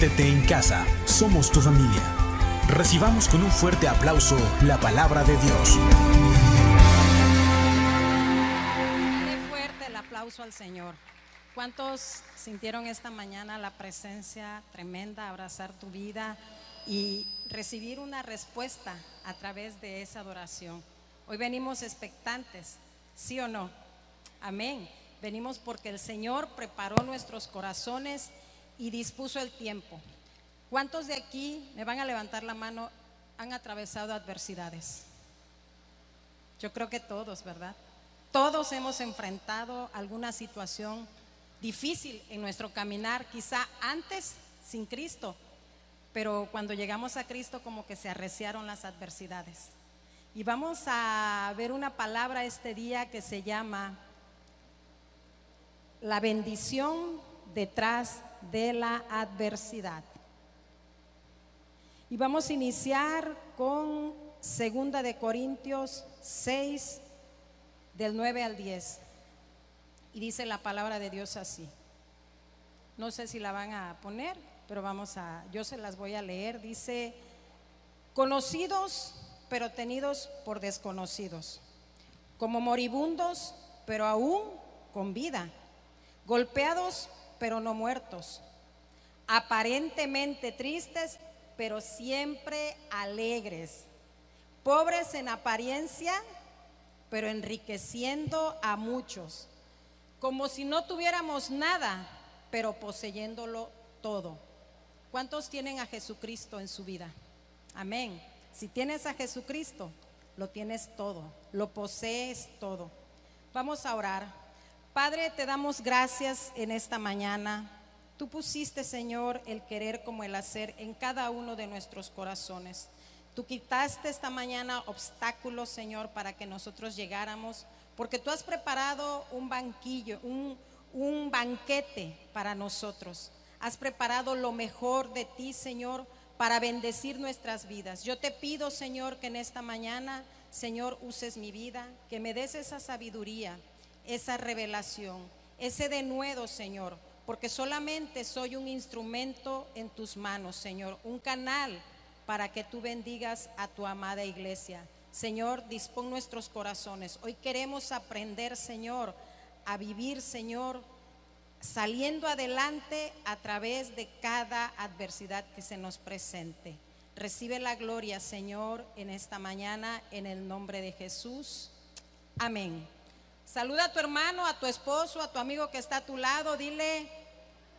Siéntete en casa, somos tu familia. Recibamos con un fuerte aplauso la palabra de Dios. Fuerte el aplauso al Señor. ¿Cuántos sintieron esta mañana la presencia tremenda, abrazar tu vida y recibir una respuesta a través de esa adoración? Hoy venimos expectantes, ¿sí o no? Amén. Venimos porque el Señor preparó nuestros corazones y dispuso el tiempo. ¿Cuántos de aquí, me van a levantar la mano, han atravesado adversidades? Yo creo que todos, ¿verdad? Todos hemos enfrentado alguna situación difícil en nuestro caminar, quizá antes sin Cristo, pero cuando llegamos a Cristo como que se arreciaron las adversidades. Y vamos a ver una palabra este día que se llama la bendición detrás de la adversidad. Y vamos a iniciar con Segunda de Corintios 6 del 9 al 10. Y dice la palabra de Dios así. No sé si la van a poner, pero vamos a yo se las voy a leer. Dice, "Conocidos pero tenidos por desconocidos, como moribundos, pero aún con vida, golpeados, pero no muertos, aparentemente tristes, pero siempre alegres, pobres en apariencia, pero enriqueciendo a muchos, como si no tuviéramos nada, pero poseyéndolo todo. ¿Cuántos tienen a Jesucristo en su vida? Amén. Si tienes a Jesucristo, lo tienes todo, lo posees todo. Vamos a orar. Padre, te damos gracias en esta mañana. Tú pusiste, Señor, el querer como el hacer en cada uno de nuestros corazones. Tú quitaste esta mañana obstáculos, Señor, para que nosotros llegáramos, porque tú has preparado un banquillo, un, un banquete para nosotros. Has preparado lo mejor de ti, Señor, para bendecir nuestras vidas. Yo te pido, Señor, que en esta mañana, Señor, uses mi vida, que me des esa sabiduría, esa revelación, ese denuedo, Señor, porque solamente soy un instrumento en tus manos, Señor, un canal para que tú bendigas a tu amada iglesia. Señor, dispón nuestros corazones. Hoy queremos aprender, Señor, a vivir, Señor, saliendo adelante a través de cada adversidad que se nos presente. Recibe la gloria, Señor, en esta mañana, en el nombre de Jesús. Amén. Saluda a tu hermano, a tu esposo, a tu amigo que está a tu lado. Dile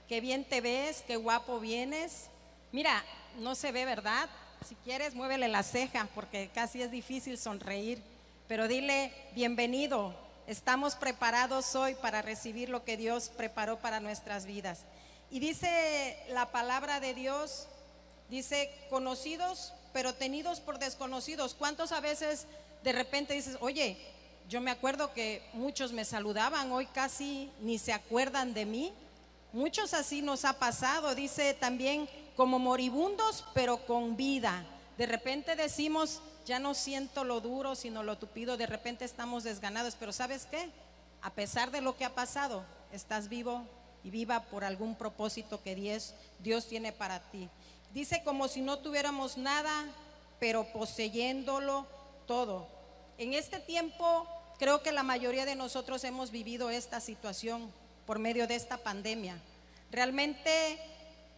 que bien te ves, qué guapo vienes. Mira, no se ve, ¿verdad? Si quieres, muévele la ceja porque casi es difícil sonreír. Pero dile, bienvenido, Estamos preparados hoy para recibir lo que Dios preparó para nuestras vidas. Y dice la palabra de Dios, dice, conocidos, pero tenidos por desconocidos. ¿Cuántos a veces de repente dices, oye, yo me acuerdo que muchos me saludaban, hoy casi ni se acuerdan de mí? Muchos así nos ha pasado, dice también, como moribundos, pero con vida. De repente decimos, ya no siento lo duro, sino lo tupido, de repente estamos desganados, pero ¿sabes qué? A pesar de lo que ha pasado, estás vivo y viva por algún propósito que Dios, Dios tiene para ti. Dice como si no tuviéramos nada, pero poseyéndolo todo. En este tiempo, creo que la mayoría de nosotros hemos vivido esta situación por medio de esta pandemia. Realmente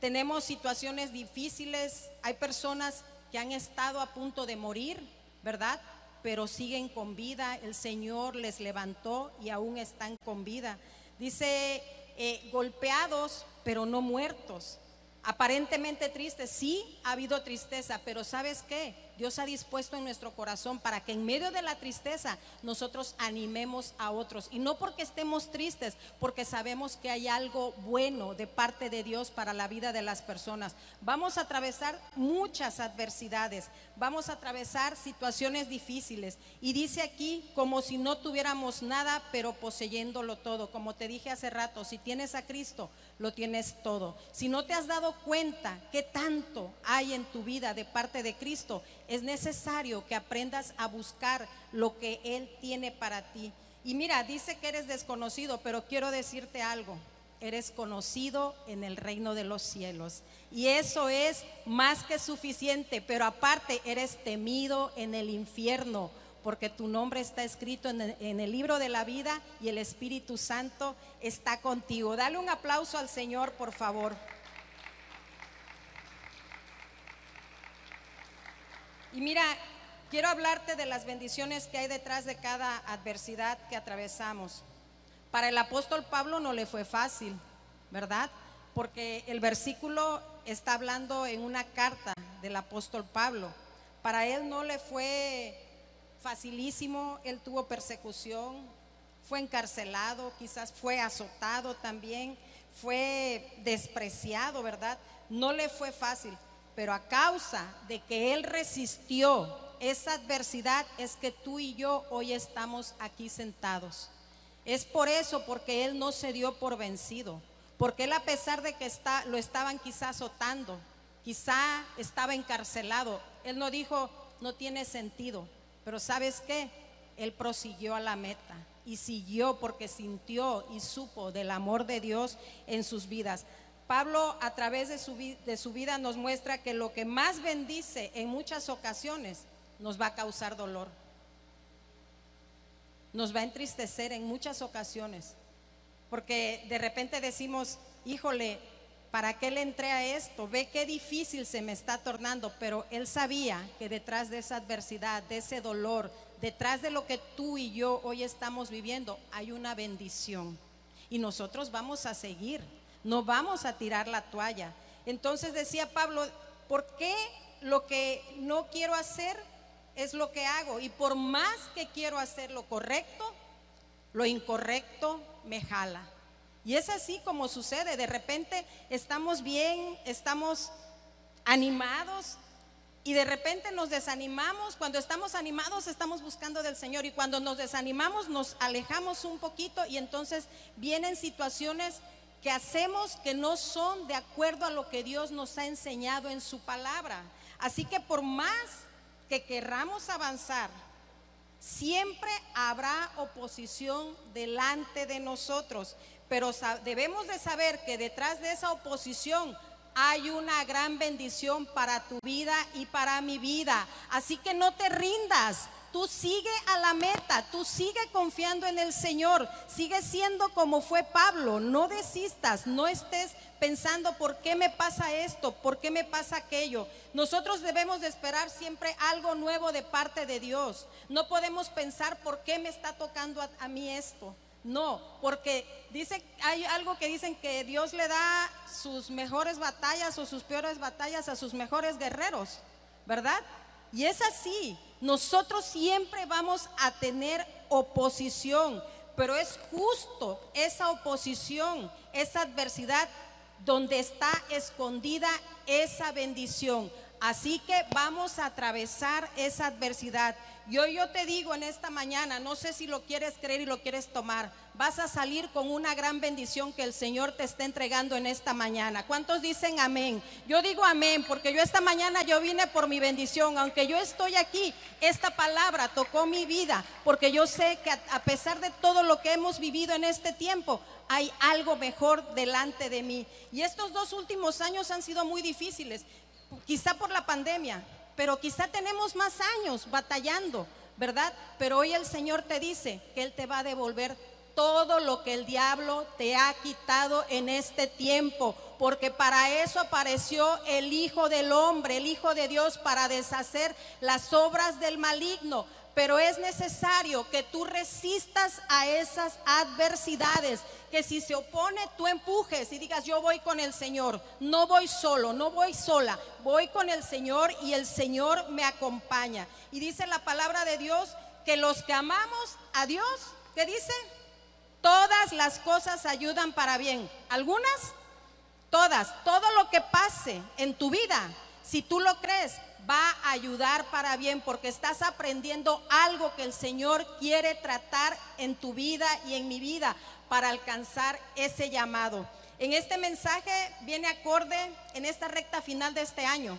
tenemos situaciones difíciles, hay personas que han estado a punto de morir, ¿verdad? Pero siguen con vida, el Señor les levantó y aún están con vida. Dice, eh, golpeados, pero no muertos. Aparentemente tristes, sí ha habido tristeza, pero ¿sabes qué? Dios ha dispuesto en nuestro corazón para que en medio de la tristeza nosotros animemos a otros. Y no porque estemos tristes, porque sabemos que hay algo bueno de parte de Dios para la vida de las personas. Vamos a atravesar muchas adversidades, vamos a atravesar situaciones difíciles. Y dice aquí como si no tuviéramos nada, pero poseyéndolo todo. Como te dije hace rato, si tienes a Cristo, lo tienes todo. Si no te has dado cuenta qué tanto hay en tu vida de parte de Cristo, es necesario que aprendas a buscar lo que Él tiene para ti. Y mira, dice que eres desconocido, pero quiero decirte algo. eres conocido en el reino de los cielos. Y eso es más que suficiente, pero aparte eres temido en el infierno, porque tu nombre está escrito en el, libro de la vida y el Espíritu Santo está contigo. Dale un aplauso al Señor, por favor. Y mira, quiero hablarte de las bendiciones que hay detrás de cada adversidad que atravesamos. Para el apóstol Pablo no le fue fácil, ¿verdad? Porque el versículo está hablando en una carta del apóstol Pablo. Para él no le fue facilísimo, él tuvo persecución, fue encarcelado, quizás fue azotado también, fue despreciado, ¿verdad? No le fue fácil, pero a causa de que él resistió esa adversidad es que tú y yo hoy estamos aquí sentados. Es por eso, porque él no se dio por vencido, porque él a pesar de que está, lo estaban quizá azotando, quizá estaba encarcelado, él no dijo, no tiene sentido, pero ¿sabes qué? Él prosiguió a la meta y siguió porque sintió y supo del amor de Dios en sus vidas. Pablo a través de su, de su vida nos muestra que lo que más bendice en muchas ocasiones nos va a causar dolor nos va a entristecer en muchas ocasiones, porque de repente decimos, híjole, ¿para qué le entré a esto? Ve qué difícil se me está tornando, pero él sabía que detrás de esa adversidad, de ese dolor, detrás de lo que tú y yo hoy estamos viviendo, hay una bendición. Y nosotros vamos a seguir, no vamos a tirar la toalla. Entonces decía Pablo, ¿por qué lo que no quiero hacer es lo que hago. Y por más que quiero hacer lo correcto, lo incorrecto me jala. Y es así como sucede. De repente estamos bien, estamos animados y de repente nos desanimamos. Cuando estamos animados estamos buscando del Señor y cuando nos desanimamos nos alejamos un poquito y entonces vienen situaciones que hacemos que no son de acuerdo a lo que Dios nos ha enseñado en su palabra. Así que por más que querramos avanzar, siempre habrá oposición delante de nosotros, pero debemos de saber que detrás de esa oposición hay una gran bendición para tu vida y para mi vida. Así que no te rindas, Tú sigue a la meta, tú sigue confiando en el Señor, sigue siendo como fue Pablo, no desistas, no estés pensando por qué me pasa esto, por qué me pasa aquello. Nosotros debemos de esperar siempre algo nuevo de parte de Dios. No podemos pensar por qué me está tocando a, a mí esto. No, porque dice, hay algo que dicen que Dios le da sus mejores batallas o sus peores batallas a sus mejores guerreros, ¿verdad? Y es así. Nosotros siempre vamos a tener oposición, pero es justo esa oposición, esa adversidad, donde está escondida esa bendición. Así que vamos a atravesar esa adversidad. Y hoy yo te digo en esta mañana, no sé si lo quieres creer y lo quieres tomar, vas a salir con una gran bendición que el Señor te está entregando en esta mañana. ¿Cuántos dicen amén? Yo digo amén porque yo esta mañana yo vine por mi bendición, aunque yo estoy aquí, esta palabra tocó mi vida, porque yo sé que a pesar de todo lo que hemos vivido en este tiempo, hay algo mejor delante de mí. Y estos dos últimos años han sido muy difíciles, quizá por la pandemia, pero quizá tenemos más años batallando, ¿verdad? Pero hoy el Señor te dice que Él te va a devolver todo lo que el diablo te ha quitado en este tiempo, porque para eso apareció el Hijo del Hombre, el Hijo de Dios, para deshacer las obras del maligno pero es necesario que tú resistas a esas adversidades, que si se opone tú empujes y digas yo voy con el Señor, no voy solo, no voy sola, voy con el Señor y el Señor me acompaña. Y dice la palabra de Dios que los que amamos a Dios, ¿qué dice? Todas las cosas ayudan para bien. ¿Algunas? Todas, todo lo que pase en tu vida, si tú lo crees, va a ayudar para bien porque estás aprendiendo algo que el Señor quiere tratar en tu vida y en mi vida para alcanzar ese llamado. En este mensaje viene acorde en esta recta final de este año.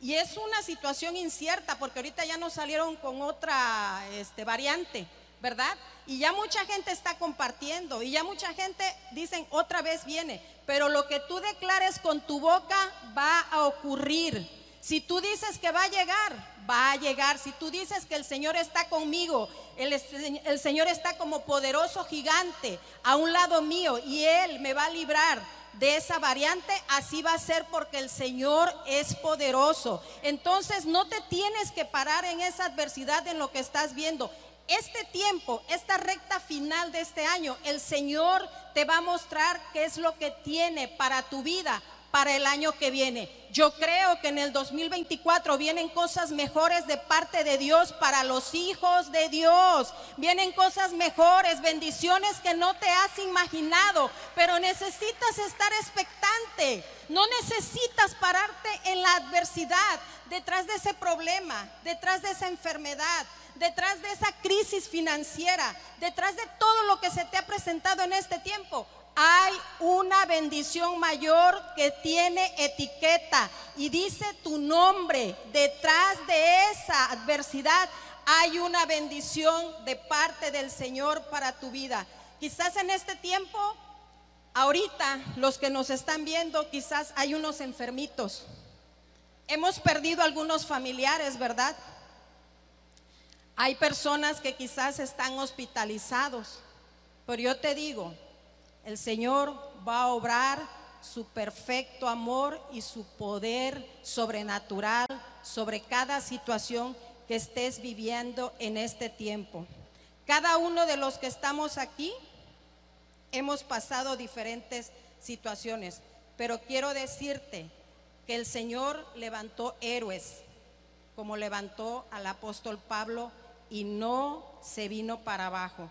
Y es una situación incierta porque ahorita ya nos salieron con otra este, variante, ¿verdad? Y ya mucha gente está compartiendo y ya mucha gente dicen otra vez viene, pero lo que tú declares con tu boca va a ocurrir. Si tú dices que va a llegar, va a llegar. Si tú dices que el Señor está conmigo, el, Señor está como poderoso gigante a un lado mío y Él me va a librar de esa variante, así va a ser porque el Señor es poderoso. Entonces no te tienes que parar en esa adversidad en lo que estás viendo este tiempo, esta recta final de este año, el Señor te va a mostrar qué es lo que tiene para tu vida para el año que viene. Yo creo que en el 2024 vienen cosas mejores de parte de Dios para los hijos de Dios. Vienen cosas mejores, bendiciones que no te has imaginado, pero necesitas estar expectante. No necesitas pararte en la adversidad, detrás de ese problema, detrás de esa enfermedad, detrás de esa crisis financiera, detrás de todo lo que se te ha presentado en este tiempo hay una bendición mayor que tiene etiqueta y dice tu nombre. Detrás de esa adversidad hay una bendición de parte del Señor para tu vida. Quizás en este tiempo, ahorita los que nos están viendo, quizás hay unos enfermitos. Hemos perdido algunos familiares, ¿verdad? Hay personas que quizás están hospitalizados. Pero yo te digo, el Señor va a obrar su perfecto amor y su poder sobrenatural sobre cada situación que estés viviendo en este tiempo. Cada uno de los que estamos aquí hemos pasado diferentes situaciones, pero quiero decirte que el Señor levantó héroes, como levantó al apóstol Pablo, y no se vino para abajo.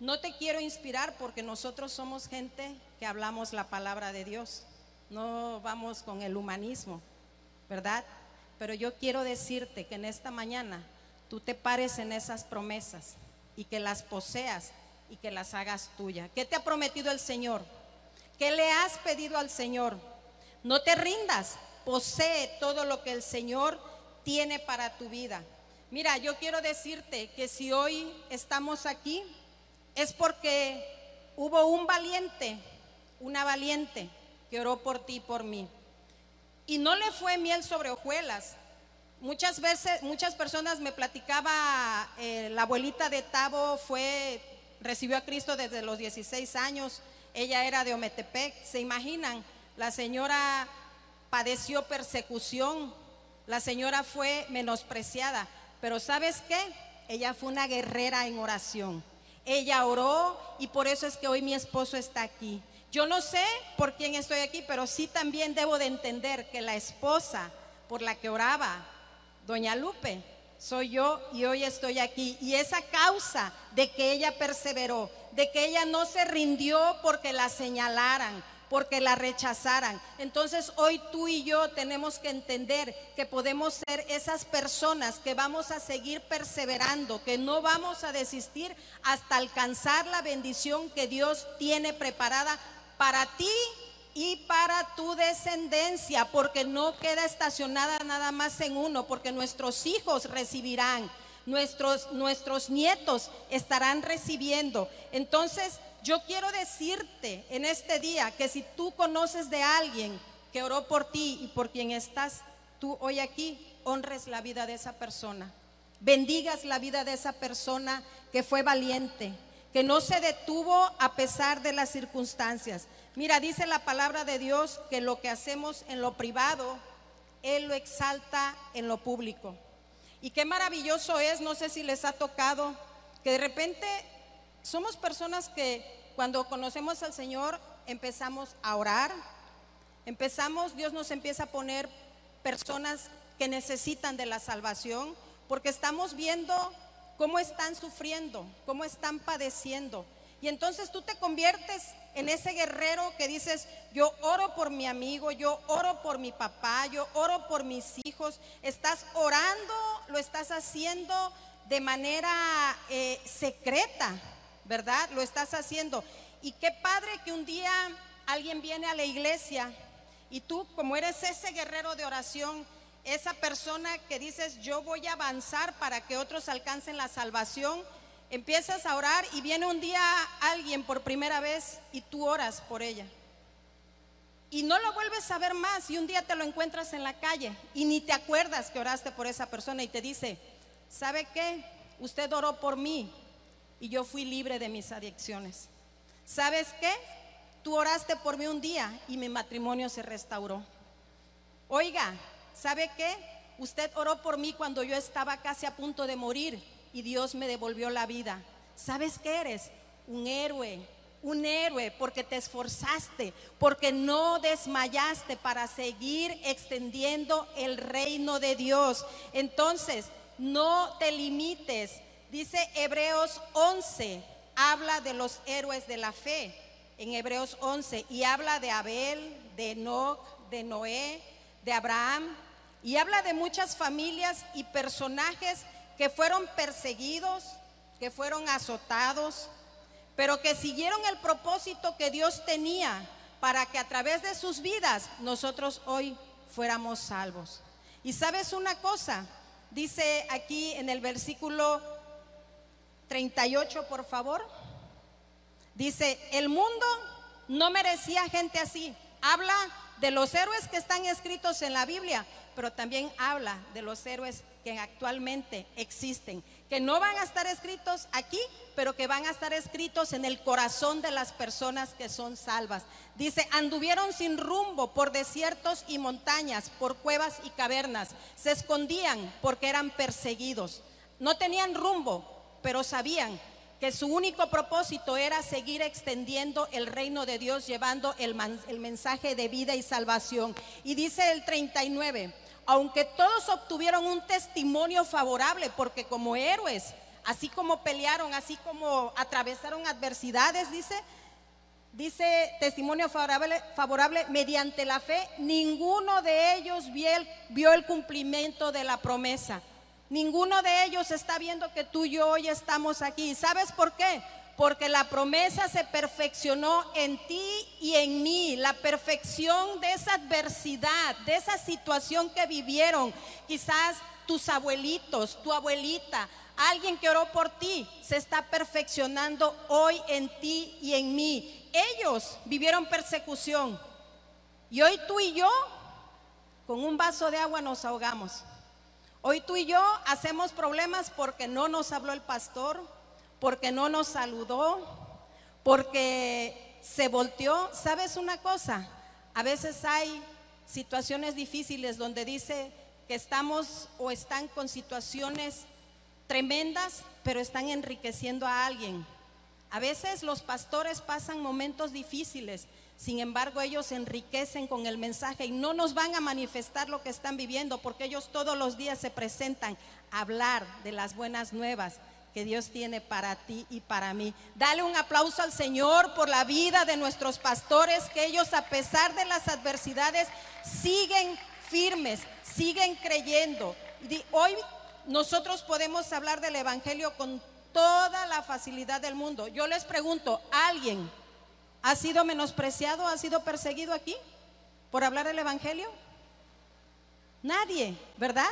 No te quiero inspirar porque nosotros somos gente que hablamos la palabra de Dios. No vamos con el humanismo, ¿verdad? Pero yo quiero decirte que en esta mañana tú te pares en esas promesas y que las poseas y que las hagas tuya. ¿Qué te ha prometido el Señor? ¿Qué le has pedido al Señor? No te rindas, posee todo lo que el Señor tiene para tu vida. Mira, yo quiero decirte que si hoy estamos aquí, es porque hubo un valiente, una valiente que oró por ti y por mí. Y no le fue miel sobre hojuelas. Muchas veces, muchas personas me platicaba, eh, la abuelita de Tavo fue, recibió a Cristo desde los 16 años, ella era de Ometepec, se imaginan, la señora padeció persecución, la señora fue menospreciada, pero ¿sabes qué? Ella fue una guerrera en oración. Ella oró y por eso es que hoy mi esposo está aquí. Yo no sé por quién estoy aquí, pero sí también debo de entender que la esposa por la que oraba, doña Lupe, soy yo y hoy estoy aquí. Y esa causa de que ella perseveró, de que ella no se rindió porque la señalaran, porque la rechazaran. Entonces hoy tú y yo tenemos que entender que podemos ser esas personas que vamos a seguir perseverando, que no vamos a desistir hasta alcanzar la bendición que Dios tiene preparada para ti y para tu descendencia, porque no queda estacionada nada más en uno, porque nuestros hijos recibirán, nuestros, nuestros nietos estarán recibiendo. Entonces, yo quiero decirte en este día que si tú conoces de alguien que oró por ti y por quien estás tú hoy aquí, honres la vida de esa persona. Bendigas la vida de esa persona que fue valiente, que no se detuvo a pesar de las circunstancias. Mira, dice la palabra de Dios que lo que hacemos en lo privado, Él lo exalta en lo público. Y qué maravilloso es, no sé si les ha tocado, que de repente somos personas que cuando conocemos al Señor empezamos a orar, empezamos, Dios nos empieza a poner personas que necesitan de la salvación, porque estamos viendo cómo están sufriendo, cómo están padeciendo. Y entonces tú te conviertes en ese guerrero que dices, yo oro por mi amigo, yo oro por mi papá, yo oro por mis hijos. Estás orando, lo estás haciendo de manera eh, secreta, ¿verdad? Lo estás haciendo. Y qué padre que un día alguien viene a la iglesia y tú, como eres ese guerrero de oración, esa persona que dices, yo voy a avanzar para que otros alcancen la salvación, empiezas a orar y viene un día alguien por primera vez y tú oras por ella. Y no lo vuelves a ver más y un día te lo encuentras en la calle y ni te acuerdas que oraste por esa persona y te dice, ¿sabe qué? Usted oró por mí y yo fui libre de mis adicciones. ¿Sabes qué? Tú oraste por mí un día y mi matrimonio se restauró. Oiga, ¿sabe qué? Usted oró por mí cuando yo estaba casi a punto de morir y Dios me devolvió la vida. ¿Sabes qué eres? Un héroe, un héroe porque te esforzaste, porque no desmayaste para seguir extendiendo el reino de Dios. Entonces, no te limites. Dice Hebreos 11, habla de los héroes de la fe en Hebreos 11 y habla de Abel, de Enoch, de Noé, de Abraham y habla de muchas familias y personajes que fueron perseguidos, que fueron azotados, pero que siguieron el propósito que Dios tenía para que a través de sus vidas nosotros hoy fuéramos salvos. Y sabes una cosa, dice aquí en el versículo 38, por favor, dice, el mundo no merecía gente así. Habla de los héroes que están escritos en la Biblia, pero también habla de los héroes que actualmente existen, que no van a estar escritos aquí, pero que van a estar escritos en el corazón de las personas que son salvas. Dice, anduvieron sin rumbo por desiertos y montañas, por cuevas y cavernas, se escondían porque eran perseguidos. No tenían rumbo, pero sabían que su único propósito era seguir extendiendo el reino de Dios, llevando el, mensaje de vida y salvación. Y dice el 39, aunque todos obtuvieron un testimonio favorable, porque como héroes, así como pelearon, así como atravesaron adversidades, dice, dice testimonio favorable, favorable mediante la fe, ninguno de ellos vio el, vio el cumplimiento de la promesa. Ninguno de ellos está viendo que tú y yo hoy estamos aquí. ¿Sabes por qué? Porque la promesa se perfeccionó en ti y en mí. La perfección de esa adversidad, de esa situación que vivieron. Quizás tus abuelitos, tu abuelita, alguien que oró por ti, se está perfeccionando hoy en ti y en mí. Ellos vivieron persecución. Y hoy tú y yo, con un vaso de agua nos ahogamos. Hoy tú y yo hacemos problemas porque no nos habló el pastor, porque no nos saludó, porque se volteó. ¿Sabes una cosa? A veces hay situaciones difíciles donde dice que estamos o están con situaciones tremendas, pero están enriqueciendo a alguien. A veces los pastores pasan momentos difíciles, sin embargo, ellos se enriquecen con el mensaje y no nos van a manifestar lo que están viviendo porque ellos todos los días se presentan a hablar de las buenas nuevas que Dios tiene para ti y para mí. Dale un aplauso al Señor por la vida de nuestros pastores, que ellos a pesar de las adversidades siguen firmes, siguen creyendo. Hoy nosotros podemos hablar del Evangelio con toda la facilidad del mundo. Yo les pregunto, ¿alguien ¿Ha sido menospreciado, ha sido perseguido aquí por hablar el Evangelio? Nadie, ¿verdad?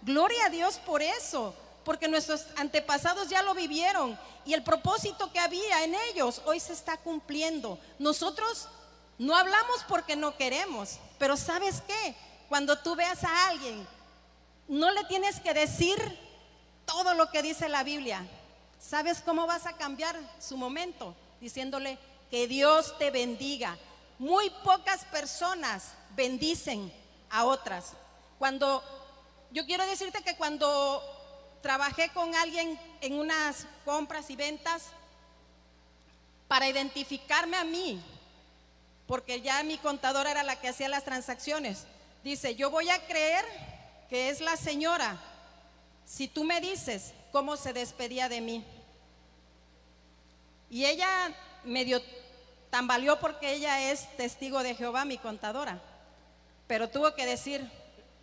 Gloria a Dios por eso, porque nuestros antepasados ya lo vivieron y el propósito que había en ellos hoy se está cumpliendo. Nosotros no hablamos porque no queremos, pero ¿sabes qué? Cuando tú veas a alguien, no le tienes que decir todo lo que dice la Biblia. ¿Sabes cómo vas a cambiar su momento? Diciéndole, que Dios te bendiga. Muy pocas personas bendicen a otras. Cuando yo quiero decirte que cuando trabajé con alguien en unas compras y ventas para identificarme a mí, porque ya mi contadora era la que hacía las transacciones, dice, yo voy a creer que es la señora si tú me dices cómo se despedía de mí. Y ella medio tambaleó porque ella es testigo de Jehová, mi contadora. Pero tuvo que decir,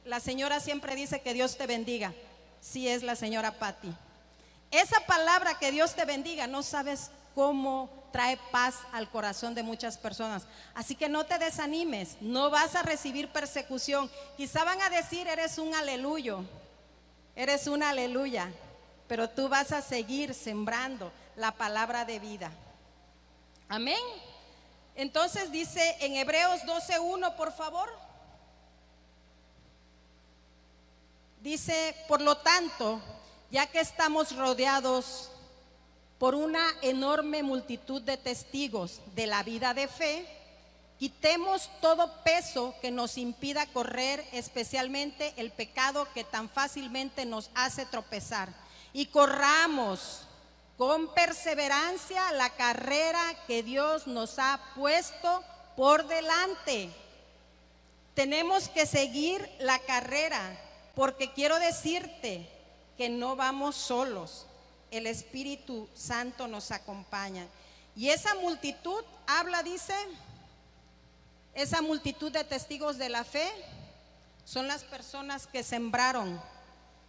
la señora siempre dice que Dios te bendiga. Si es la señora Patti. Esa palabra que Dios te bendiga, no sabes cómo trae paz al corazón de muchas personas. Así que no te desanimes, no vas a recibir persecución. Quizá van a decir, eres un aleluyo, eres una aleluya. pero tú vas a seguir sembrando la palabra de vida. Amén. Entonces dice en Hebreos 12.1, por favor. Dice, por lo tanto, ya que estamos rodeados por una enorme multitud de testigos de la vida de fe, quitemos todo peso que nos impida correr, especialmente el pecado que tan fácilmente nos hace tropezar, y corramos con perseverancia la carrera que Dios nos ha puesto por delante. Tenemos que seguir la carrera, porque quiero decirte que no vamos solos el Espíritu Santo nos acompaña. Y esa multitud habla, dice, esa multitud de testigos de la fe son las personas que sembraron,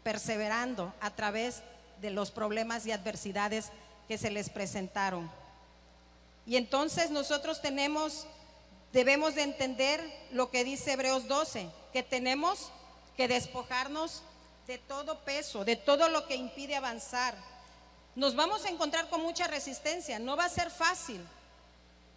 perseverando a través de los problemas y adversidades que se les presentaron. Y entonces nosotros tenemos, debemos de entender lo que dice Hebreos 12, que tenemos que despojarnos de todo peso, de todo lo que impide avanzar, nos vamos a encontrar con mucha resistencia, no va a ser fácil.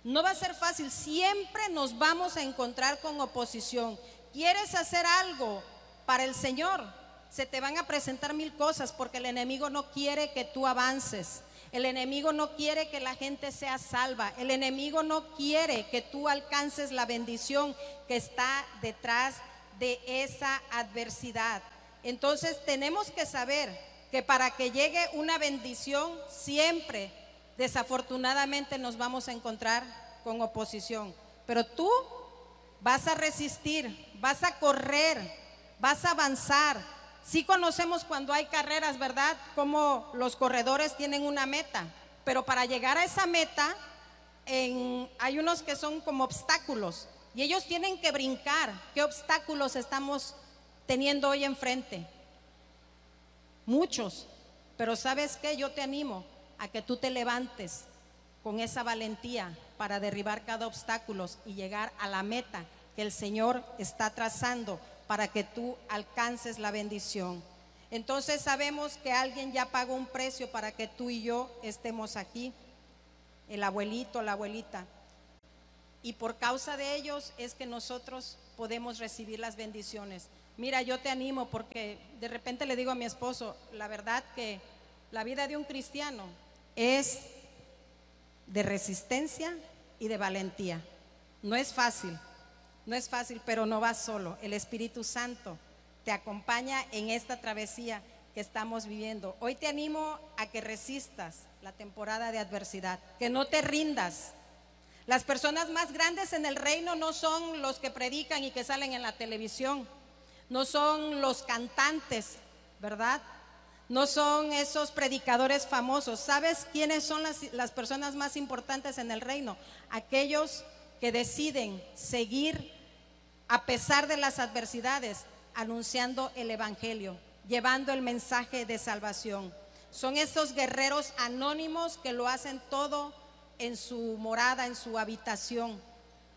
No va a ser fácil, siempre nos vamos a encontrar con oposición. ¿Quieres hacer algo para el Señor? Se te van a presentar mil cosas porque el enemigo no quiere que tú avances. El enemigo no quiere que la gente sea salva. El enemigo no quiere que tú alcances la bendición que está detrás de esa adversidad. Entonces tenemos que saber que para que llegue una bendición siempre, desafortunadamente, nos vamos a encontrar con oposición. Pero tú vas a resistir, vas a correr, vas a avanzar. Sí conocemos cuando hay carreras, ¿verdad? Como los corredores tienen una meta, pero para llegar a esa meta hay unos que son como obstáculos y ellos tienen que brincar. ¿Qué obstáculos estamos teniendo hoy enfrente? muchos, pero sabes qué, yo te animo a que tú te levantes con esa valentía para derribar cada obstáculo y llegar a la meta que el Señor está trazando para que tú alcances la bendición. Entonces sabemos que alguien ya pagó un precio para que tú y yo estemos aquí, el abuelito, la abuelita. Y por causa de ellos es que nosotros podemos recibir las bendiciones. Mira, yo te animo porque de repente le digo a mi esposo, la verdad que la vida de un cristiano es de resistencia y de valentía. No es fácil, no es fácil, pero no vas solo. El Espíritu Santo te acompaña en esta travesía que estamos viviendo. Hoy te animo a que resistas la temporada de adversidad, que no te rindas. Las personas más grandes en el reino no son los que predican y que salen en la televisión no son los cantantes, ¿verdad? No son esos predicadores famosos. ¿Sabes quiénes son las, personas más importantes en el reino? Aquellos que deciden seguir a pesar de las adversidades, anunciando el Evangelio, llevando el mensaje de salvación. Son esos guerreros anónimos que lo hacen todo en su morada, en su habitación,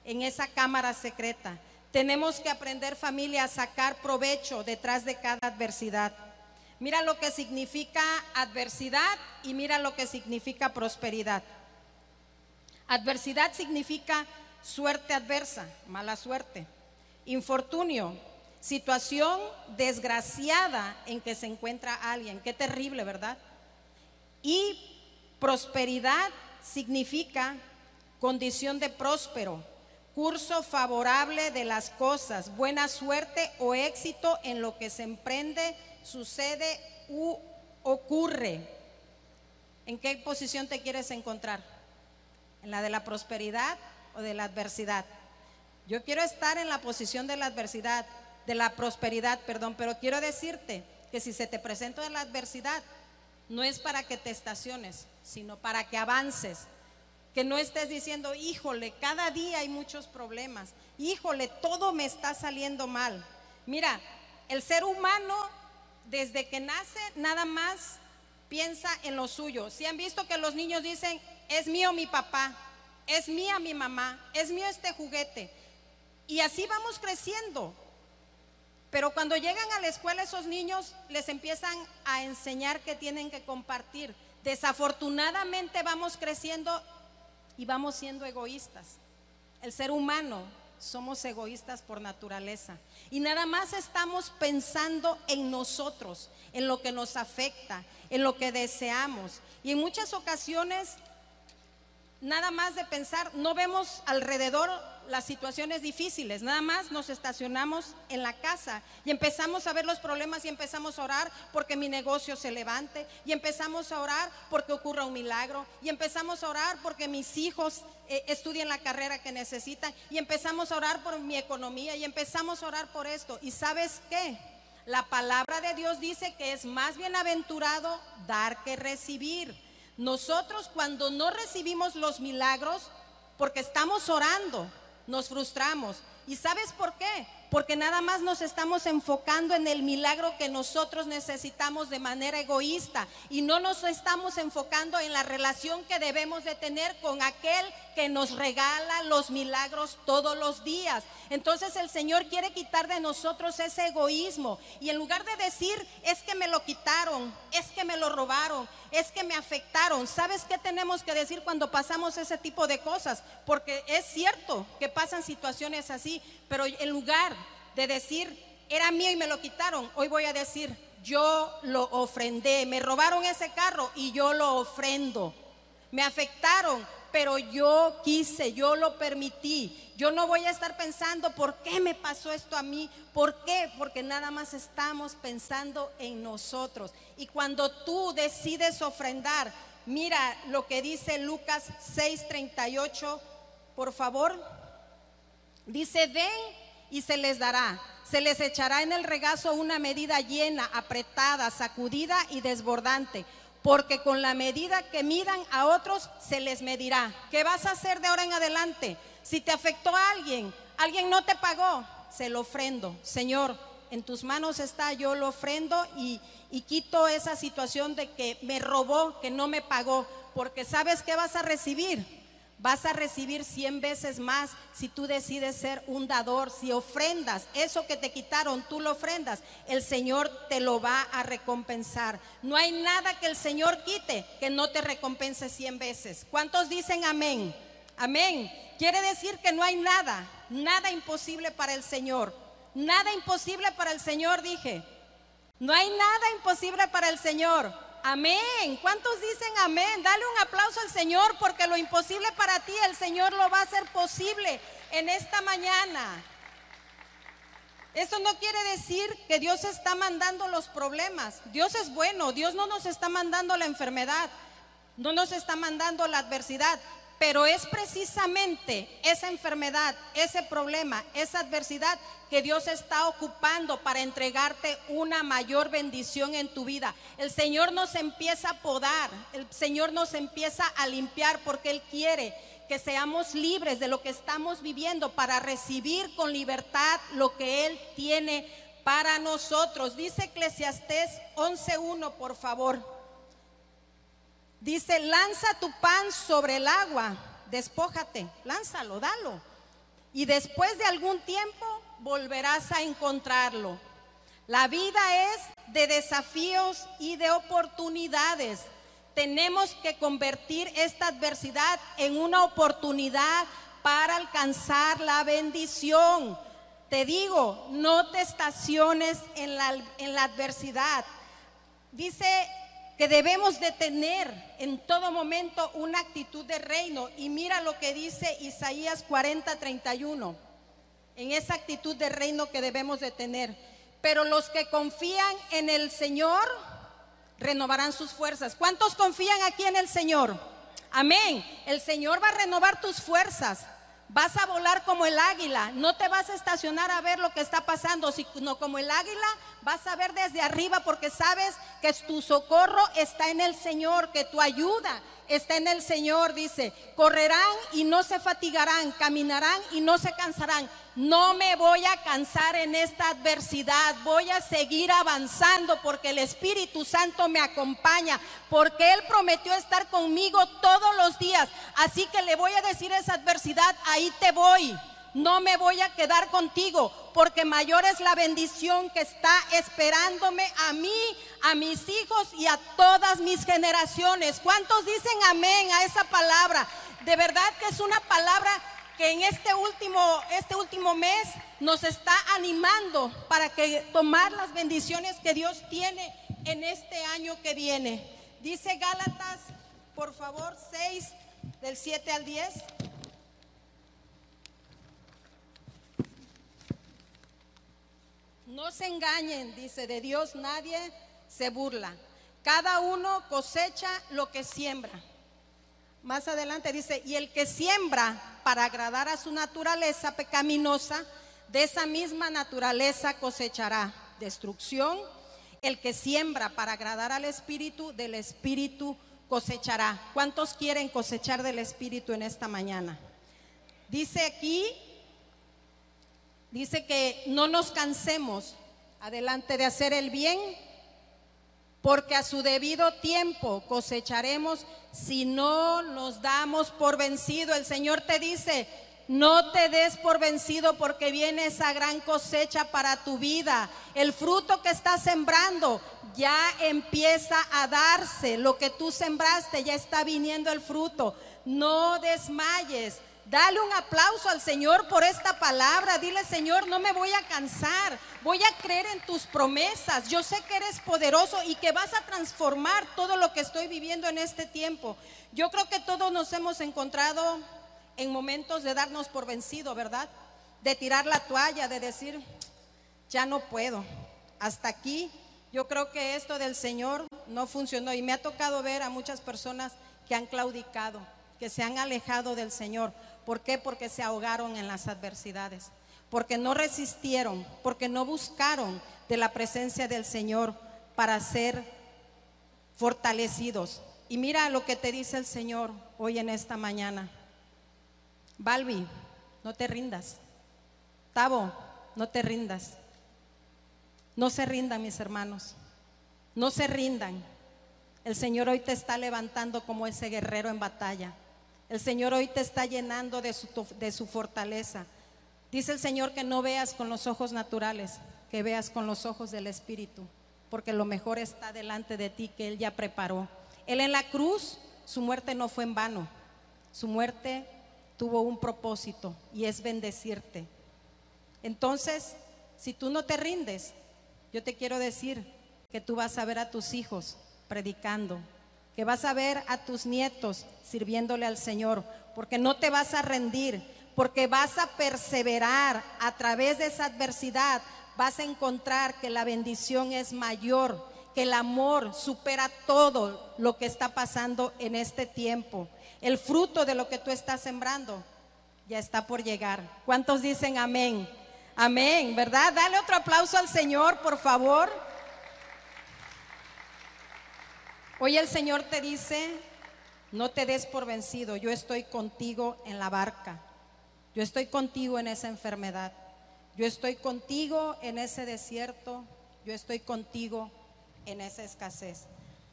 en esa cámara secreta. Tenemos que aprender familia a sacar provecho detrás de cada adversidad. Mira lo que significa adversidad y mira lo que significa prosperidad. Adversidad significa suerte adversa, mala suerte. Infortunio, situación desgraciada en que se encuentra alguien. Qué terrible, ¿verdad? Y prosperidad significa condición de próspero, curso favorable de las cosas, buena suerte o éxito en lo que se emprende, sucede u ocurre. ¿En qué posición te quieres encontrar? ¿En la de la prosperidad o de la adversidad? Yo quiero estar en la posición de la adversidad, de la prosperidad, perdón, pero quiero decirte que si se te presenta la adversidad, no es para que te estaciones, sino para que avances, que no estés diciendo, híjole, cada día hay muchos problemas, híjole, todo me está saliendo mal. Mira, el ser humano desde que nace nada más piensa en lo suyo. Si han visto que los niños dicen, es mío mi papá, es mía mi mamá, es mío este juguete. Y así vamos creciendo. Pero cuando llegan a la escuela esos niños les empiezan a enseñar que tienen que compartir. Desafortunadamente vamos creciendo y vamos siendo egoístas. El ser humano somos egoístas por naturaleza. Y nada más estamos pensando en nosotros, en lo que nos afecta, en lo que deseamos. Y en muchas ocasiones, nada más de pensar, no vemos alrededor las situaciones difíciles, nada más nos estacionamos en la casa y empezamos a ver los problemas y empezamos a orar porque mi negocio se levante y empezamos a orar porque ocurra un milagro y empezamos a orar porque mis hijos eh, estudien la carrera que necesitan y empezamos a orar por mi economía y empezamos a orar por esto. ¿Y sabes qué? La palabra de Dios dice que es más bienaventurado dar que recibir. Nosotros cuando no recibimos los milagros, porque estamos orando, nos frustramos. ¿Y sabes por qué? Porque nada más nos estamos enfocando en el milagro que nosotros necesitamos de manera egoísta y no nos estamos enfocando en la relación que debemos de tener con aquel que nos regala los milagros todos los días. Entonces el Señor quiere quitar de nosotros ese egoísmo y en lugar de decir es que me lo quitaron, es que me lo robaron, es que me afectaron, ¿sabes qué tenemos que decir cuando pasamos ese tipo de cosas? Porque es cierto que pasan situaciones así, pero en lugar de decir era mío y me lo quitaron, hoy voy a decir yo lo ofrendé, me robaron ese carro y yo lo ofrendo. Me afectaron, pero yo quise, yo lo permití. Yo no voy a estar pensando, ¿por qué me pasó esto a mí? ¿Por qué? Porque nada más estamos pensando en nosotros. Y cuando tú decides ofrendar, mira lo que dice Lucas 6:38, por favor. Dice, den y se les dará. Se les echará en el regazo una medida llena, apretada, sacudida y desbordante porque con la medida que midan a otros se les medirá. ¿Qué vas a hacer de ahora en adelante? Si te afectó a alguien, alguien no te pagó, se lo ofrendo. Señor, en tus manos está, yo lo ofrendo y, y quito esa situación de que me robó, que no me pagó, porque sabes que vas a recibir Vas a recibir cien veces más si tú decides ser un dador, si ofrendas, eso que te quitaron, tú lo ofrendas, el Señor te lo va a recompensar. No hay nada que el Señor quite que no te recompense cien veces. ¿Cuántos dicen amén? Amén. Quiere decir que no hay nada, nada imposible para el Señor. Nada imposible para el Señor, dije. No hay nada imposible para el Señor. Amén. ¿Cuántos dicen amén? Dale un aplauso al Señor porque lo imposible para ti el Señor lo va a hacer posible en esta mañana. Eso no quiere decir que Dios está mandando los problemas. Dios es bueno. Dios no nos está mandando la enfermedad. No nos está mandando la adversidad. Pero es precisamente esa enfermedad, ese problema, esa adversidad que Dios está ocupando para entregarte una mayor bendición en tu vida. El Señor nos empieza a podar, el Señor nos empieza a limpiar porque Él quiere que seamos libres de lo que estamos viviendo para recibir con libertad lo que Él tiene para nosotros. Dice Eclesiastés 11.1, por favor. Dice, lanza tu pan sobre el agua, despójate, lánzalo, dalo. Y después de algún tiempo volverás a encontrarlo. La vida es de desafíos y de oportunidades. Tenemos que convertir esta adversidad en una oportunidad para alcanzar la bendición. Te digo, no te estaciones en la, en la adversidad. Dice que debemos de tener en todo momento una actitud de reino. Y mira lo que dice Isaías 40, 31, en esa actitud de reino que debemos de tener. Pero los que confían en el Señor renovarán sus fuerzas. ¿Cuántos confían aquí en el Señor? Amén. El Señor va a renovar tus fuerzas. Vas a volar como el águila, no te vas a estacionar a ver lo que está pasando, sino como el águila vas a ver desde arriba porque sabes que tu socorro está en el Señor, que tu ayuda está en el Señor, dice, correrán y no se fatigarán, caminarán y no se cansarán. No me voy a cansar en esta adversidad, voy a seguir avanzando porque el Espíritu Santo me acompaña, porque Él prometió estar conmigo todos los días. Así que le voy a decir esa adversidad, ahí te voy no me voy a quedar contigo, porque mayor es la bendición que está esperándome a mí, a mis hijos y a todas mis generaciones. ¿Cuántos dicen amén a esa palabra? De verdad que es una palabra que en este último, este último mes nos está animando para que tomar las bendiciones que Dios tiene en este año que viene. Dice Gálatas, por favor, 6 del 7 al 10. No se engañen, dice, de Dios nadie se burla. Cada uno cosecha lo que siembra. Más adelante dice, y el que siembra para agradar a su naturaleza pecaminosa, de esa misma naturaleza cosechará destrucción. El que siembra para agradar al Espíritu, del Espíritu cosechará. ¿Cuántos quieren cosechar del Espíritu en esta mañana? Dice aquí, dice que no nos cansemos adelante de hacer el bien, porque a su debido tiempo cosecharemos si no nos damos por vencido. El Señor te dice, no te des por vencido porque viene esa gran cosecha para tu vida. El fruto que estás sembrando ya empieza a darse. Lo que tú sembraste ya está viniendo el fruto. No desmayes. Dale un aplauso al Señor por esta palabra. Dile, Señor, no me voy a cansar. Voy a creer en tus promesas. Yo sé que eres poderoso y que vas a transformar todo lo que estoy viviendo en este tiempo. Yo creo que todos nos hemos encontrado en momentos de darnos por vencido, ¿verdad? De tirar la toalla, de decir, ya no puedo. Hasta aquí yo creo que esto del Señor no funcionó y me ha tocado ver a muchas personas que han claudicado, que se han alejado del Señor. ¿Por qué? Porque se ahogaron en las adversidades, porque no resistieron, porque no buscaron de la presencia del Señor para ser fortalecidos. Y mira lo que te dice el Señor hoy en esta mañana. Balbi, no te rindas. Tavo, no te rindas. No se rindan, mis hermanos. No se rindan. El Señor hoy te está levantando como ese guerrero en batalla. El Señor hoy te está llenando de su, fortaleza. Dice el Señor que no veas con los ojos naturales, que veas con los ojos del Espíritu, porque lo mejor está delante de ti que Él ya preparó. Él en la cruz, su muerte no fue en vano. Su muerte tuvo un propósito y es bendecirte. Entonces, si tú no te rindes, yo te quiero decir que tú vas a ver a tus hijos predicando, que vas a ver a tus nietos sirviéndole al Señor, porque no te vas a rendir, porque vas a perseverar a través de esa adversidad, vas a encontrar que la bendición es mayor, que el amor supera todo lo que está pasando en este tiempo. El fruto de lo que tú estás sembrando ya está por llegar. ¿Cuántos dicen amén? Amén, ¿verdad? Dale otro aplauso al Señor, por favor. Hoy el Señor te dice, no te des por vencido, yo estoy contigo en la barca, yo estoy contigo en esa enfermedad, yo estoy contigo en ese desierto, yo estoy contigo en esa escasez.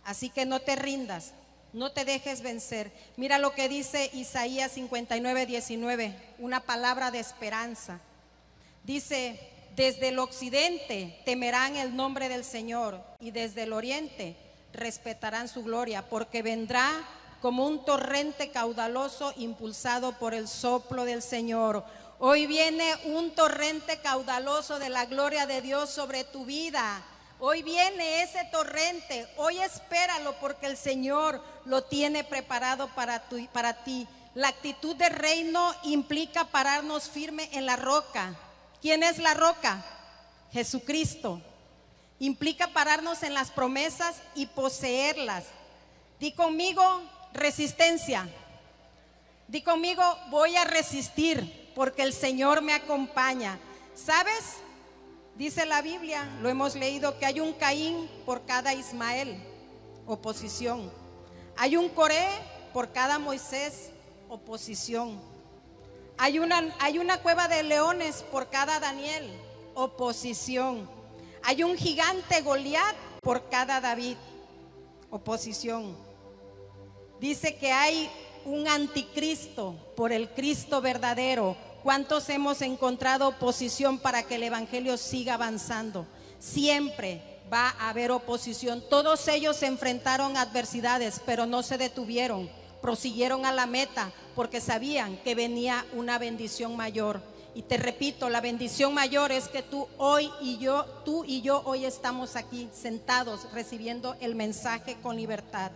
Así que no te rindas, no te dejes vencer. Mira lo que dice Isaías 59, 19, una palabra de esperanza. Dice, desde el occidente temerán el nombre del Señor y desde el oriente respetarán su gloria, porque vendrá como un torrente caudaloso impulsado por el soplo del Señor. Hoy viene un torrente caudaloso de la gloria de Dios sobre tu vida. Hoy viene ese torrente, hoy espéralo porque el Señor lo tiene preparado para, para ti. La actitud de reino implica pararnos firme en la roca. ¿Quién es la roca? Jesucristo. Implica pararnos en las promesas y poseerlas. Di conmigo resistencia. Di conmigo voy a resistir porque el Señor me acompaña. ¿Sabes? Dice la Biblia, lo hemos leído, que hay un Caín por cada Ismael, oposición. Hay un Coré por cada Moisés, oposición. Hay una, hay una cueva de leones por cada Daniel, oposición. Hay un gigante Goliat por cada David, oposición. Dice que hay un anticristo por el Cristo verdadero, ¿Cuántos hemos encontrado oposición para que el Evangelio siga avanzando? Siempre va a haber oposición. Todos ellos se enfrentaron a adversidades, pero no se detuvieron. Prosiguieron a la meta porque sabían que venía una bendición mayor. Y te repito, la bendición mayor es que tú hoy y yo, tú y yo hoy estamos aquí sentados recibiendo el mensaje con libertad.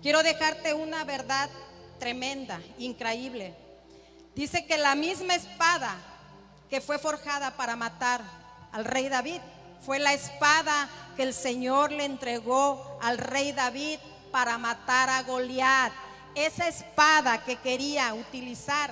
Quiero dejarte una verdad tremenda, increíble. Dice que la misma espada que fue forjada para matar al rey David fue la espada que el Señor le entregó al rey David para matar a Goliat. Esa espada que quería utilizar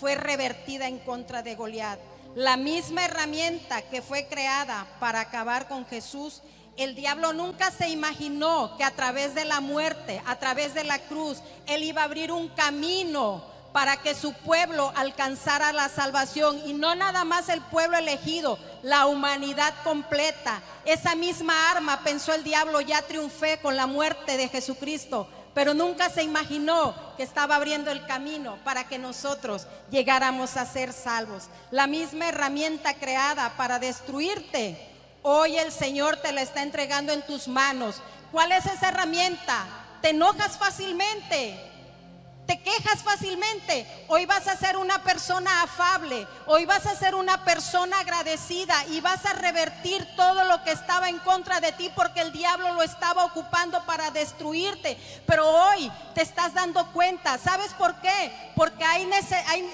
fue revertida en contra de Goliat. La misma herramienta que fue creada para acabar con Jesús, el diablo nunca se imaginó que a través de la muerte, a través de la cruz, él iba a abrir un camino para que su pueblo alcanzara la salvación y no nada más el pueblo elegido, la humanidad completa. Esa misma arma, pensó el diablo, ya triunfé con la muerte de Jesucristo pero nunca se imaginó que estaba abriendo el camino para que nosotros llegáramos a ser salvos. La misma herramienta creada para destruirte, hoy el Señor te la está entregando en tus manos. ¿Cuál es esa herramienta? ¿Te enojas fácilmente? Te quejas fácilmente. Hoy vas a ser una persona afable, hoy vas a ser una persona agradecida y vas a revertir todo lo que estaba en contra de ti porque el diablo lo estaba ocupando para destruirte. Pero hoy te estás dando cuenta. ¿Sabes por qué? Porque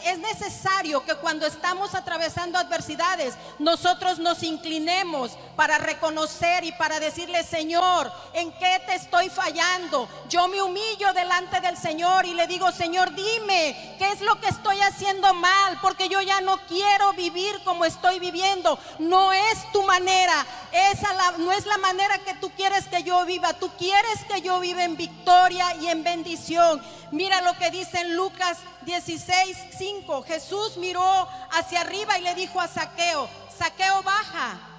es necesario que cuando estamos atravesando adversidades, nosotros nos inclinemos para reconocer y para decirle, Señor, ¿en qué te estoy fallando? Yo me humillo delante del Señor y le digo, Señor, dime qué es lo que estoy haciendo mal, porque yo ya no quiero vivir como estoy viviendo. No es tu manera, esa no es la manera que tú quieres que yo viva. Tú quieres que yo viva en victoria y en bendición. Mira lo que dice en Lucas 16, 5. Jesús miró hacia arriba y le dijo a Saqueo, Saqueo baja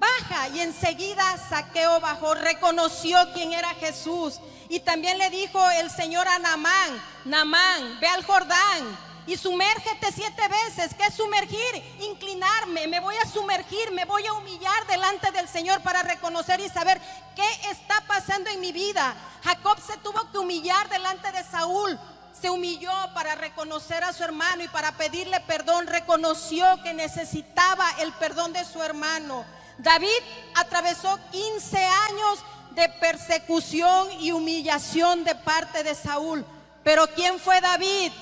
baja. Y enseguida Saqueo bajó, reconoció quién era Jesús. Y también le dijo el Señor a Namán, Namán, ve al Jordán y sumérgete siete veces. ¿Qué es sumergir? Inclinarme, me voy a sumergir, me voy a humillar delante del Señor para reconocer y saber qué está pasando en mi vida. Jacob se tuvo que humillar delante de Saúl. Se humilló para reconocer a su hermano y para pedirle perdón. Reconoció que necesitaba el perdón de su hermano. David atravesó 15 años de persecución y humillación de parte de Saúl. Pero ¿quién fue David?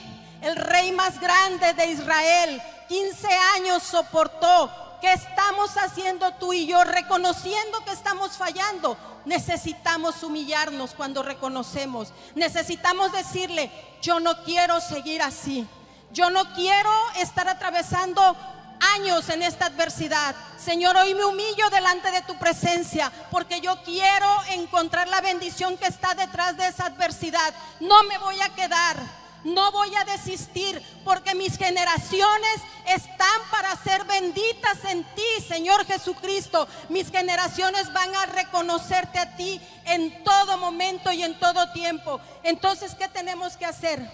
El rey más grande de Israel. 15 años soportó. ¿Qué estamos haciendo tú y yo? Reconociendo que estamos fallando. Necesitamos humillarnos cuando reconocemos. Necesitamos decirle, yo no quiero seguir así. Yo no quiero estar atravesando años en esta adversidad. Señor, hoy me humillo delante de tu presencia porque yo quiero encontrar la bendición que está detrás de esa adversidad. No me voy a quedar. No voy a desistir porque mis generaciones están para ser benditas en ti, Señor Jesucristo. Mis generaciones van a reconocerte a ti en todo momento y en todo tiempo. Entonces, ¿qué tenemos que hacer?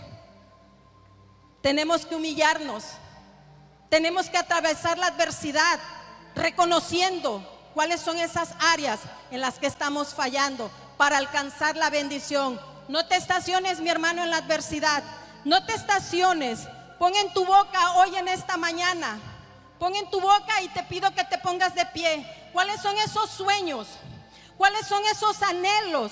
Tenemos que humillarnos tenemos que atravesar la adversidad reconociendo cuáles son esas áreas en las que estamos fallando para alcanzar la bendición. No te estaciones, mi hermano, en la adversidad. No te estaciones. Pon en tu boca hoy en esta mañana. Pon en tu boca y te pido que te pongas de pie. ¿Cuáles son esos sueños? ¿Cuáles son esos anhelos?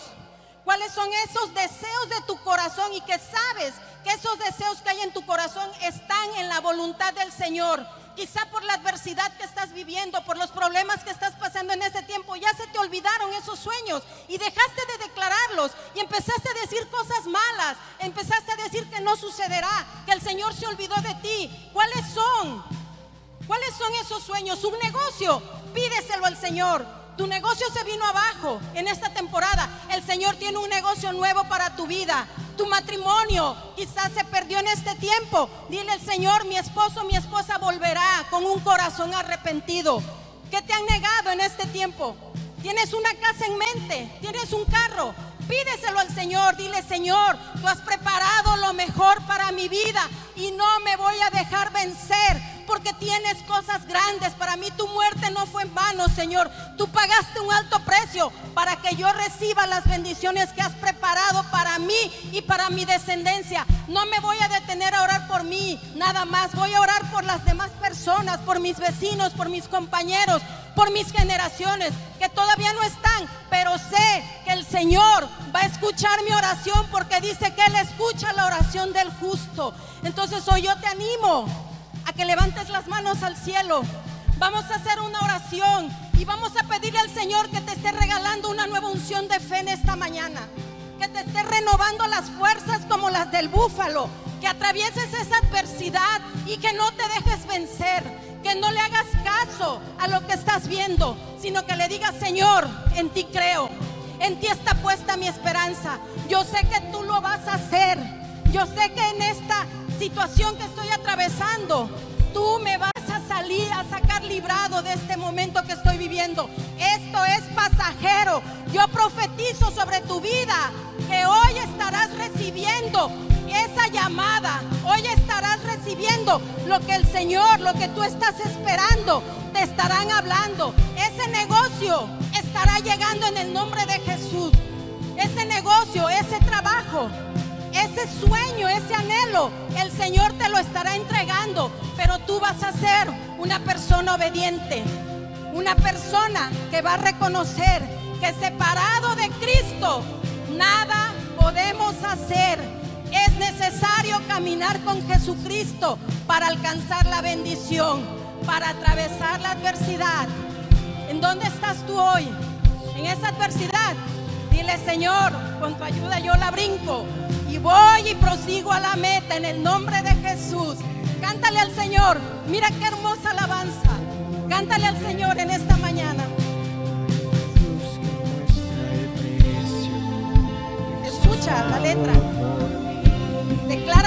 ¿Cuáles son esos deseos de tu corazón y que sabes que esos deseos que hay en tu corazón están en la voluntad del Señor. Quizá por la adversidad que estás viviendo, por los problemas que estás pasando en ese tiempo, ya se te olvidaron esos sueños y dejaste de declararlos y empezaste a decir cosas malas, empezaste a decir que no sucederá, que el Señor se olvidó de ti. ¿Cuáles son? ¿Cuáles son esos sueños? Un negocio, pídeselo al Señor. Tu negocio se vino abajo en esta temporada. El Señor tiene un negocio nuevo para tu vida. Tu matrimonio quizás se perdió en este tiempo. Dile al Señor, mi esposo, mi esposa volverá con un corazón arrepentido. ¿Qué te han negado en este tiempo? Tienes una casa en mente, tienes un carro. Pídeselo al Señor, dile Señor, tú has preparado lo mejor para mi vida y no me voy a dejar vencer porque tienes cosas grandes. Para mí tu muerte no fue en vano, Señor. Tú pagaste un alto precio para que yo reciba las bendiciones que has preparado para mí y para mi descendencia. No me voy a detener a orar por mí, nada más. Voy a orar por las demás personas, por mis vecinos, por mis compañeros, por mis generaciones que todavía no están, pero sé que el Señor va a escuchar mi oración porque dice que Él escucha la oración del justo. Entonces hoy yo te animo a que levantes las manos al cielo. Vamos a hacer una oración y vamos a pedirle al Señor que te esté regalando una nueva unción de fe en esta mañana. Que te esté renovando las fuerzas como las del búfalo. Que atravieses esa adversidad y que no te dejes vencer. Que no le hagas caso a lo que estás viendo, sino que le digas, Señor, en ti creo. En ti está puesta mi esperanza. Yo sé que tú lo vas a hacer. Yo sé que en esta situación que estoy atravesando, tú me vas a salir, a sacar librado de este momento que estoy viviendo. Esto es pasajero. Yo profetizo sobre tu vida que hoy estarás recibiendo esa llamada. Hoy estarás recibiendo lo que el Señor, lo que tú estás esperando, te estarán hablando. Ese negocio estará llegando en el nombre de Jesús. Ese negocio, ese trabajo ese sueño, ese anhelo, el Señor te lo estará entregando, pero tú vas a ser una persona obediente, una persona que va a reconocer que separado de Cristo nada podemos hacer. Es necesario caminar con Jesucristo para alcanzar la bendición, para atravesar la adversidad. ¿En dónde estás tú hoy? En esa adversidad. Dile, Señor, con tu ayuda yo la brinco y voy y prosigo a la meta en el nombre de Jesús. Cántale al Señor. Mira qué hermosa alabanza. Cántale al Señor en esta mañana. Escucha la letra. Declárala,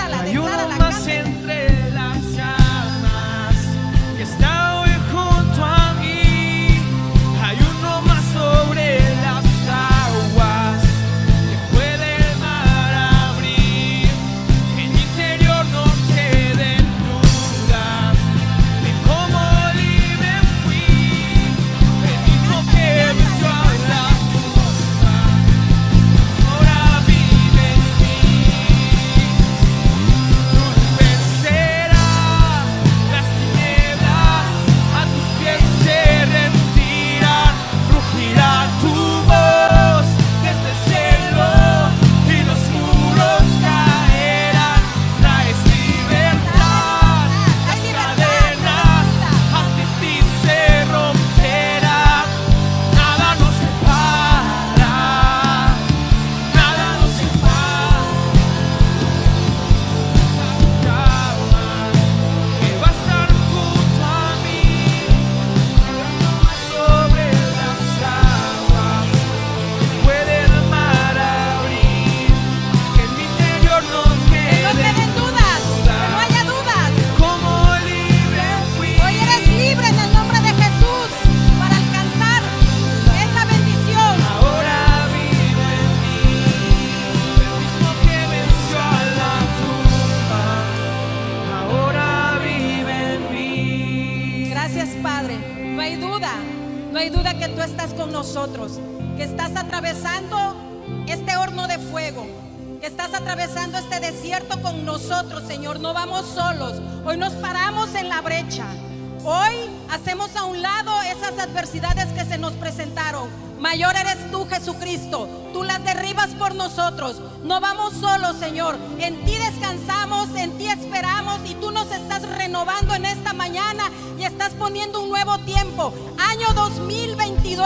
atravesando este desierto con nosotros, Señor. No vamos solos. Hoy nos paramos en la brecha. Hoy hacemos a un lado esas adversidades que se nos presentaron. Mayor eres tú, Jesucristo. Tú las derribas por nosotros. No vamos solos, Señor. En ti descansamos, en ti esperamos y tú nos estás renovando en esta mañana y estás poniendo un nuevo tiempo. Año 2022.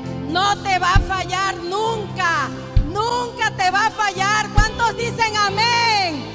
no te va a fallar nunca, nunca te va a fallar. ¿Cuántos dicen amén?